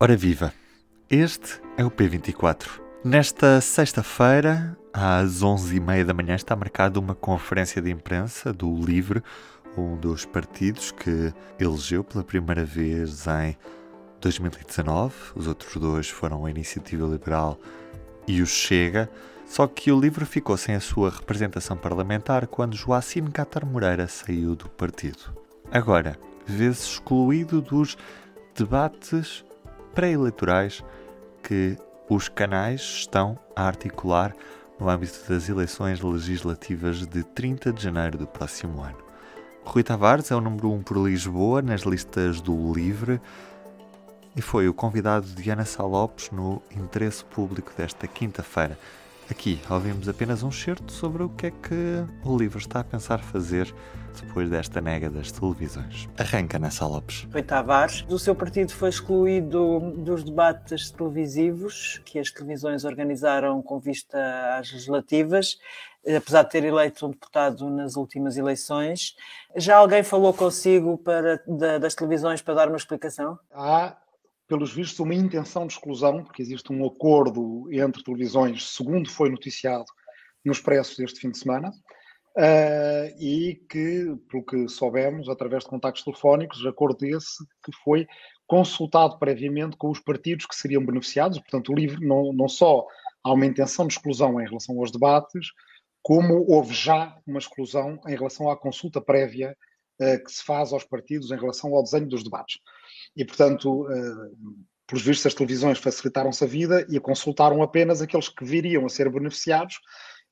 Ora viva! Este é o P24. Nesta sexta-feira, às 11h30 da manhã, está marcada uma conferência de imprensa do LIVRE, um dos partidos que elegeu pela primeira vez em 2019. Os outros dois foram a Iniciativa Liberal e o Chega. Só que o LIVRE ficou sem a sua representação parlamentar quando Joacim Catar Moreira saiu do partido. Agora, vê-se excluído dos debates pré-eleitorais que os canais estão a articular no âmbito das eleições legislativas de 30 de janeiro do próximo ano. Rui Tavares é o número 1 um por Lisboa nas listas do Livre e foi o convidado de Ana Salopes no Interesse Público desta quinta-feira. Aqui ouvimos apenas um certo sobre o que é que o livro está a pensar fazer depois desta nega das televisões. Arranca Nessa Lopes. Rui Tavares, do seu partido foi excluído dos debates televisivos que as televisões organizaram com vista às legislativas, apesar de ter eleito um deputado nas últimas eleições. Já alguém falou consigo para, das televisões para dar uma explicação? Há pelos vistos, uma intenção de exclusão, porque existe um acordo entre televisões, segundo foi noticiado no Expresso deste fim de semana, uh, e que, pelo que soubemos, através de contactos telefónicos, acordo esse que foi consultado previamente com os partidos que seriam beneficiados, portanto, o livro não, não só há uma intenção de exclusão em relação aos debates, como houve já uma exclusão em relação à consulta prévia que se faz aos partidos em relação ao desenho dos debates. E, portanto, uh, pelos vistos, as televisões facilitaram-se a vida e consultaram apenas aqueles que viriam a ser beneficiados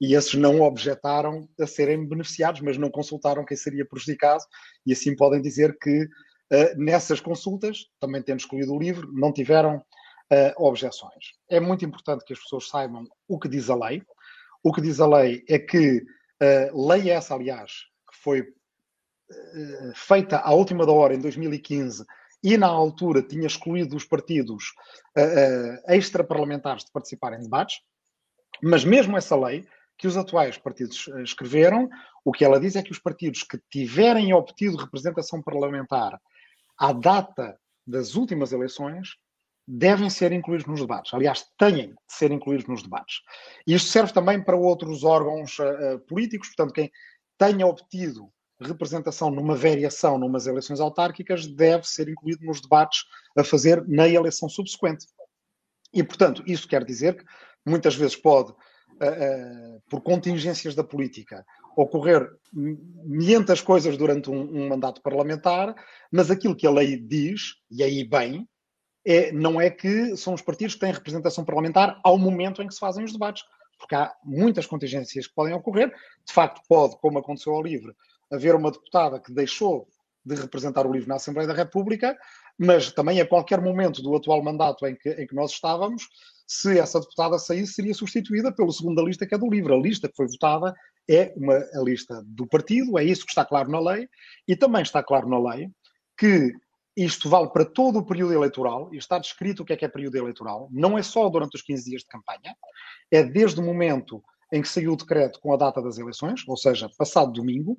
e esses não objetaram a serem beneficiados, mas não consultaram quem seria prejudicado e assim podem dizer que uh, nessas consultas, também tendo escolhido o livro, não tiveram objeções. É muito importante que as pessoas saibam o que diz a lei. O que diz a lei é que, lei essa, aliás, que foi feita à última da hora, em 2015, e na altura tinha excluído os partidos uh, uh, extraparlamentares de participar em debates, mas mesmo essa lei que os atuais partidos uh, escreveram, o que ela diz é que os partidos que tiverem obtido representação parlamentar à data das últimas eleições devem ser incluídos nos debates. Aliás, têm de ser incluídos nos debates. E isto serve também para outros órgãos políticos, portanto, quem tenha obtido representação numa variação numas eleições autárquicas deve ser incluído nos debates a fazer na eleição subsequente. E, portanto, isso quer dizer que muitas vezes pode, uh, uh, por contingências da política, ocorrer muitas coisas durante um, um, mandato parlamentar, mas aquilo que a lei diz, e aí bem, é, não é que são os partidos que têm representação parlamentar ao momento em que se fazem os debates, porque há muitas contingências que podem ocorrer. De facto, pode, como aconteceu ao LIVRE, haver uma deputada que deixou de representar o LIVRE na Assembleia da República, mas também a qualquer momento do atual mandato em que, em que nós estávamos, se essa deputada saísse, seria substituída pela segunda lista que é do LIVRE. A lista que foi votada é uma, a lista do partido, é isso que está claro na lei, e também está claro na lei que isto vale para todo o período eleitoral, e está descrito o que é que é período eleitoral, não é só durante os 15 dias de campanha, é desde o momento em que saiu o decreto com a data das eleições, ou seja, passado domingo,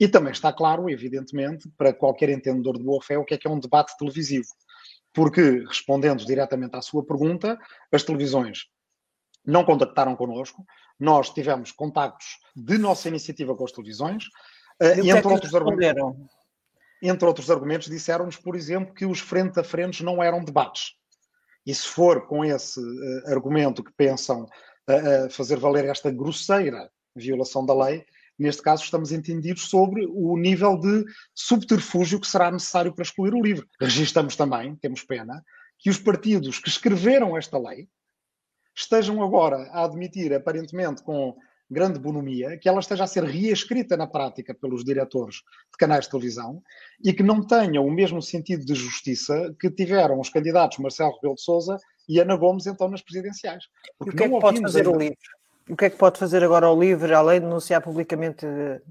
e também está claro, evidentemente, para qualquer entendedor de boa fé, o que é que é um debate televisivo. Porque, respondendo diretamente à sua pergunta, as televisões não contactaram connosco, nós tivemos contactos de nossa iniciativa com as televisões, eh, e, entre, é outros argumentos, entre outros argumentos, disseram-nos, por exemplo, que os frente a frente não eram debates. E se for com esse uh, argumento que pensam uh, uh, fazer valer esta grosseira violação da lei, Neste caso, estamos entendidos sobre o nível de subterfúgio que será necessário para excluir o livro. Registramos também, temos pena, que os partidos que escreveram esta lei estejam agora a admitir, aparentemente com grande bonomia, que ela esteja a ser reescrita na prática pelos diretores de canais de televisão e que não tenham o mesmo sentido de justiça que tiveram os candidatos Marcelo Rebelo de Sousa e Ana Gomes, então, nas presidenciais. Porque o que é que pode fazer ainda... o livro? O que é que pode fazer agora o LIVRE, além de denunciar publicamente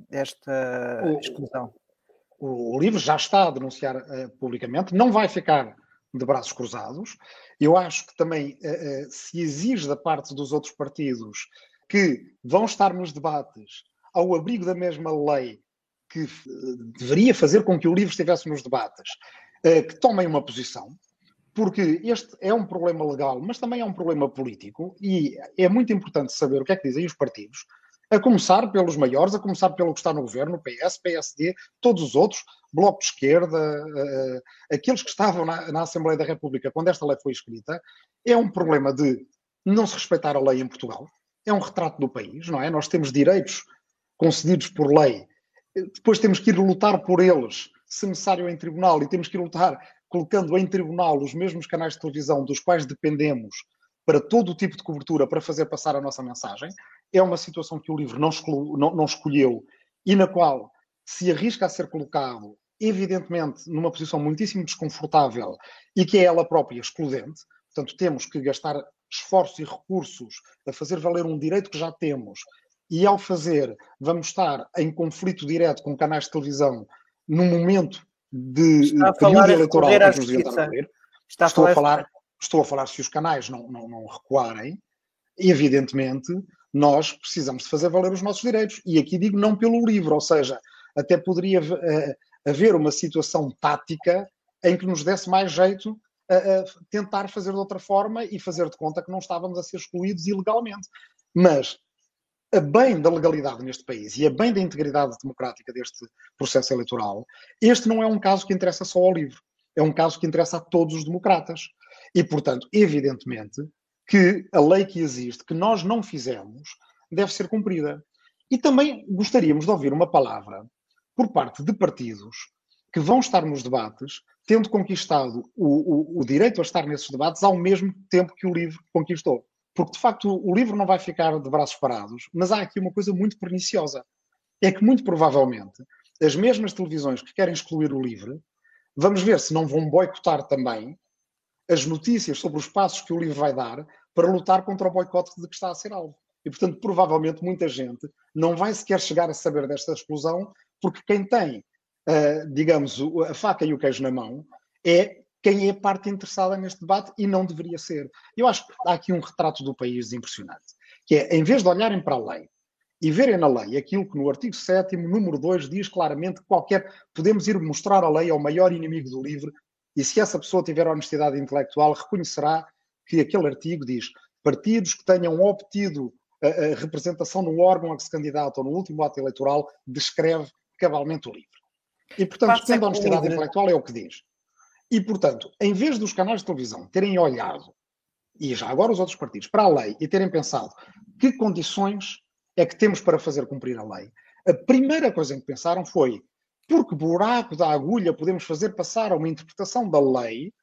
esta exclusão? O, o LIVRE já está a denunciar uh, publicamente, não vai ficar de braços cruzados. Eu acho que também uh, uh, se exige da parte dos outros partidos que vão estar nos debates ao abrigo da mesma lei que deveria fazer com que o LIVRE estivesse nos debates, que tomem uma posição, porque este é um problema legal, mas também é um problema político, e é muito importante saber o que é que dizem os partidos, a começar pelos maiores, a começar pelo que está no governo, PS, PSD, todos os outros, Bloco de Esquerda, uh, aqueles que estavam na, na, Assembleia da República quando esta lei foi escrita, é um problema de não se respeitar a lei em Portugal, é um retrato do país, não é? Nós temos direitos concedidos por lei, depois temos que ir lutar por eles, se necessário, em tribunal, e temos que ir lutar colocando em tribunal os mesmos canais de televisão dos quais dependemos para todo o tipo de cobertura para fazer passar a nossa mensagem. É uma situação que o livro não, escolheu, não, não escolheu e na qual se arrisca a ser colocado, evidentemente, numa posição muitíssimo desconfortável e que é ela própria excludente. Portanto, temos que gastar esforços e recursos a fazer valer um direito que já temos e ao fazer vamos estar em conflito direto com canais de televisão num momento de período eleitoral que nos a Está estou, a falar, estou a falar se os canais não, não, não recuarem, evidentemente nós precisamos de fazer valer os nossos direitos. E aqui digo não pelo livro, ou seja, até poderia haver uma situação tática em que nos desse mais jeito a, a, tentar fazer de outra forma e fazer de conta que não estávamos a ser excluídos ilegalmente. Mas a bem da legalidade neste país e a bem da integridade democrática deste processo eleitoral, este não é um caso que interessa só ao livro. É um caso que interessa a todos os democratas. E, portanto, evidentemente que a lei que existe, que nós não fizemos, deve ser cumprida. E também gostaríamos de ouvir uma palavra por parte de partidos que vão estar nos debates, tendo conquistado o, o, o direito a estar nesses debates ao mesmo tempo que o livro conquistou. Porque, de facto, o livro não vai ficar de braços parados, mas há aqui uma coisa muito perniciosa. É que, muito provavelmente, as mesmas televisões que querem excluir o livro, vamos ver se não vão boicotar também as notícias sobre os passos que o livro vai dar para lutar contra o boicote de que está a ser alvo. E, portanto, provavelmente muita gente não vai sequer chegar a saber desta explosão, porque quem tem, uh, digamos, a faca e o queijo na mão é quem é parte interessada neste debate e não deveria ser. Eu acho que há aqui um retrato do país impressionante, que é, em vez de olharem para a lei e verem na lei aquilo que no artigo 7 número 2, diz claramente que qualquer, podemos ir mostrar a lei ao maior inimigo do livre, e se essa pessoa tiver honestidade intelectual, reconhecerá que aquele artigo diz partidos que tenham obtido a, a representação no órgão a que se candidatam no último ato eleitoral, descreve cabalmente o livre. E, portanto, tendo honestidade intelectual, é o que diz. E, portanto, em vez dos canais de televisão terem olhado, e já agora os outros partidos, para a lei e terem pensado que condições é que temos para fazer cumprir a lei, a primeira coisa em que pensaram foi por que buraco da agulha podemos fazer passar a uma interpretação da lei,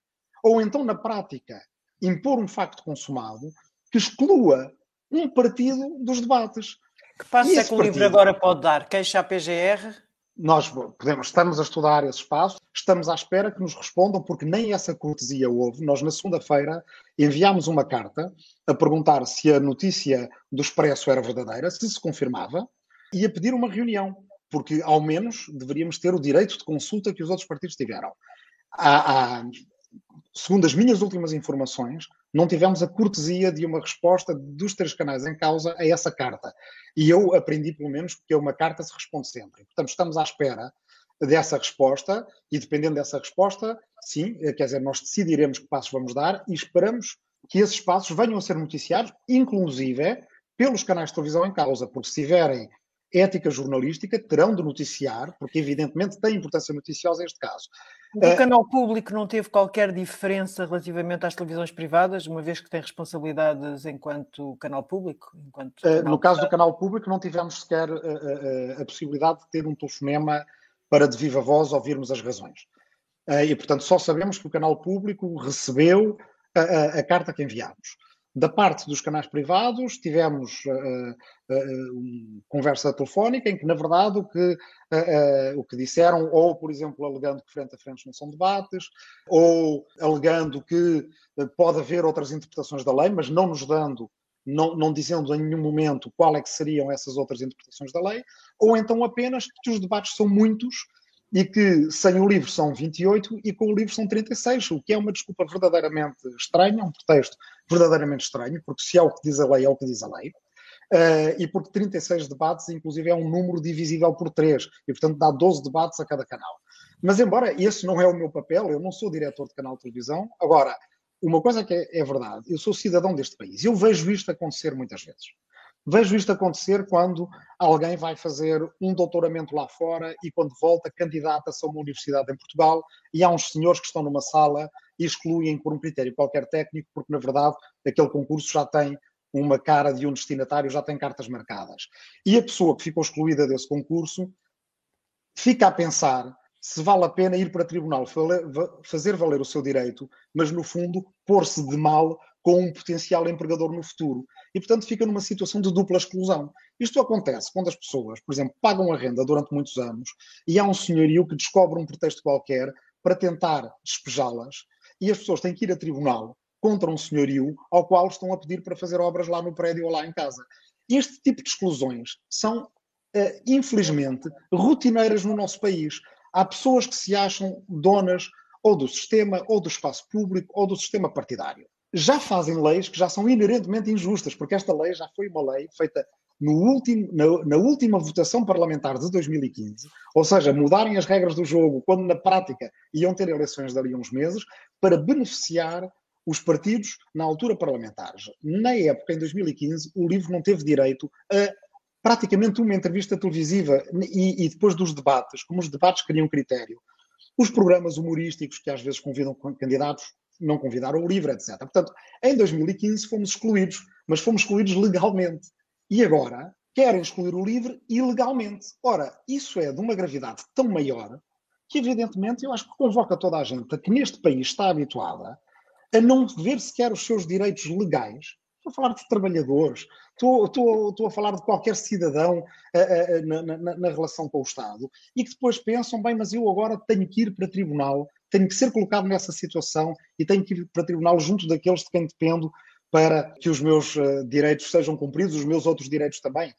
ou então, na prática, impor um facto consumado que exclua um partido dos debates. Que passo é que o livro agora pode dar? Queixa à PGR? nós podemos, estamos a estudar esse espaço, estamos à espera que nos respondam, porque nem essa cortesia houve. Nós, na segunda-feira, enviámos uma carta a perguntar se a notícia do Expresso era verdadeira, se se confirmava, e a pedir uma reunião, porque, ao menos, deveríamos ter o direito de consulta que os outros partidos tiveram. Segundo as minhas últimas informações, não tivemos a cortesia de uma resposta dos três canais em causa a essa carta. E eu aprendi, pelo menos, que uma carta se responde sempre. Portanto, estamos à espera dessa resposta e, dependendo dessa resposta, sim, quer dizer, nós decidiremos que passos vamos dar e esperamos que esses passos venham a ser noticiados, inclusive pelos canais de televisão em causa, porque se tiverem ética jornalística, terão de noticiar, porque evidentemente tem importância noticiosa este caso. O uh, canal público não teve qualquer diferença relativamente às televisões privadas, uma vez que tem responsabilidades enquanto canal público? Enquanto uh, no caso do canal público, não tivemos sequer uh, a possibilidade de ter um telefonema para de viva voz ouvirmos as razões. e, portanto, só sabemos que o canal público recebeu a, a, a carta que enviámos. Da parte dos canais privados, tivemos uh, uh, conversa telefónica em que, na verdade, o que, uh, o que disseram, ou, por exemplo, alegando que frente a frente não são debates, ou alegando que pode haver outras interpretações da lei, mas não nos dando não, não, dizendo em nenhum momento qual é que seriam essas outras interpretações da lei, ou então apenas que os debates são muitos e que sem o livro são 28 e com o livro são 36, o que é uma desculpa verdadeiramente estranha, um pretexto verdadeiramente estranho, porque se é o que diz a lei, é o que diz a lei. Uh, e porque 36 debates, inclusive, é um número divisível por 3, e portanto dá 12 debates a cada canal. Mas, embora esse não é o meu papel, eu não sou diretor de canal de televisão. Agora, uma coisa que é, é verdade, eu sou cidadão deste país. Eu vejo isto acontecer muitas vezes. Vejo isto acontecer quando alguém vai fazer um doutoramento lá fora e quando volta candidata-se a uma universidade em Portugal e há uns senhores que estão numa sala e excluem por um critério qualquer técnico, porque na verdade aquele concurso já tem uma cara de um destinatário, já tem cartas marcadas. E a pessoa que ficou excluída desse concurso fica a pensar se vale a pena ir para tribunal fazer valer o seu direito, mas no fundo pôr-se de mal com um potencial empregador no futuro. E portanto fica numa situação de dupla exclusão. Isto acontece quando as pessoas, por exemplo, pagam a renda durante muitos anos e há um senhorio que descobre um pretexto qualquer para tentar despejá-las e as pessoas têm que ir a tribunal contra um senhorio ao qual estão a pedir para fazer obras lá no prédio ou lá em casa. Este tipo de exclusões são, uh, infelizmente, rotineiras no nosso país. Há pessoas que se acham donas ou do sistema, ou do espaço público, ou do sistema partidário. Já fazem leis que já são inerentemente injustas, porque esta lei já foi uma lei feita no último, na, na, última votação parlamentar de 2015, ou seja, mudarem as regras do jogo quando na prática iam ter eleições dali a uns meses, para beneficiar os partidos na altura parlamentares. Na época, em 2015, o livro não teve direito a praticamente uma entrevista televisiva e, e depois dos debates, como os debates criam critério. Os programas humorísticos que às vezes convidam candidatos não convidaram o livro, etc. Portanto, em 2015 fomos excluídos, mas fomos excluídos legalmente. E agora querem excluir o livro ilegalmente. Ora, isso é de uma gravidade tão maior que, evidentemente, eu acho que convoca toda a gente que neste país está habituada a não ver sequer os seus direitos legais. Estou a falar de trabalhadores, estou, estou, estou a falar de qualquer cidadão na, na, na, relação com o Estado e que depois pensam, bem, mas eu agora tenho que ir para tribunal, tenho que ser colocado nessa situação e tenho que ir para tribunal junto daqueles de quem dependo para que os meus direitos sejam cumpridos, os meus outros direitos também.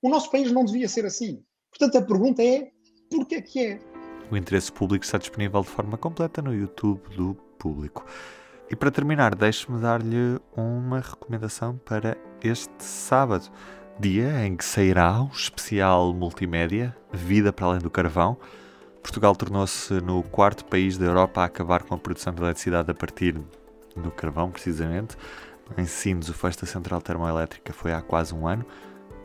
O nosso país não devia ser assim. Portanto, a pergunta é, porquê que é? O interesse público está disponível de forma completa no YouTube do Público. E para terminar, deixe-me dar-lhe uma recomendação para este sábado, dia em que sairá o especial multimédia Vida para Além do Carvão. Portugal tornou-se no quarto país da Europa a acabar com a produção de eletricidade a partir do carvão, precisamente. Em Sines, o fecho da central termoelétrica foi há quase um ano.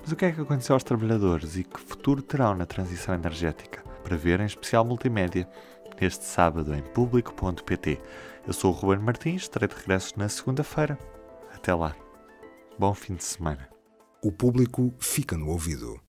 Mas o que é que aconteceu aos trabalhadores e que futuro terão na transição energética? Para ver em especial multimédia este sábado em público.pt. Eu sou o Ruben Martins, estarei de regresso na segunda-feira. Até lá. Bom fim de semana. O público fica no ouvido.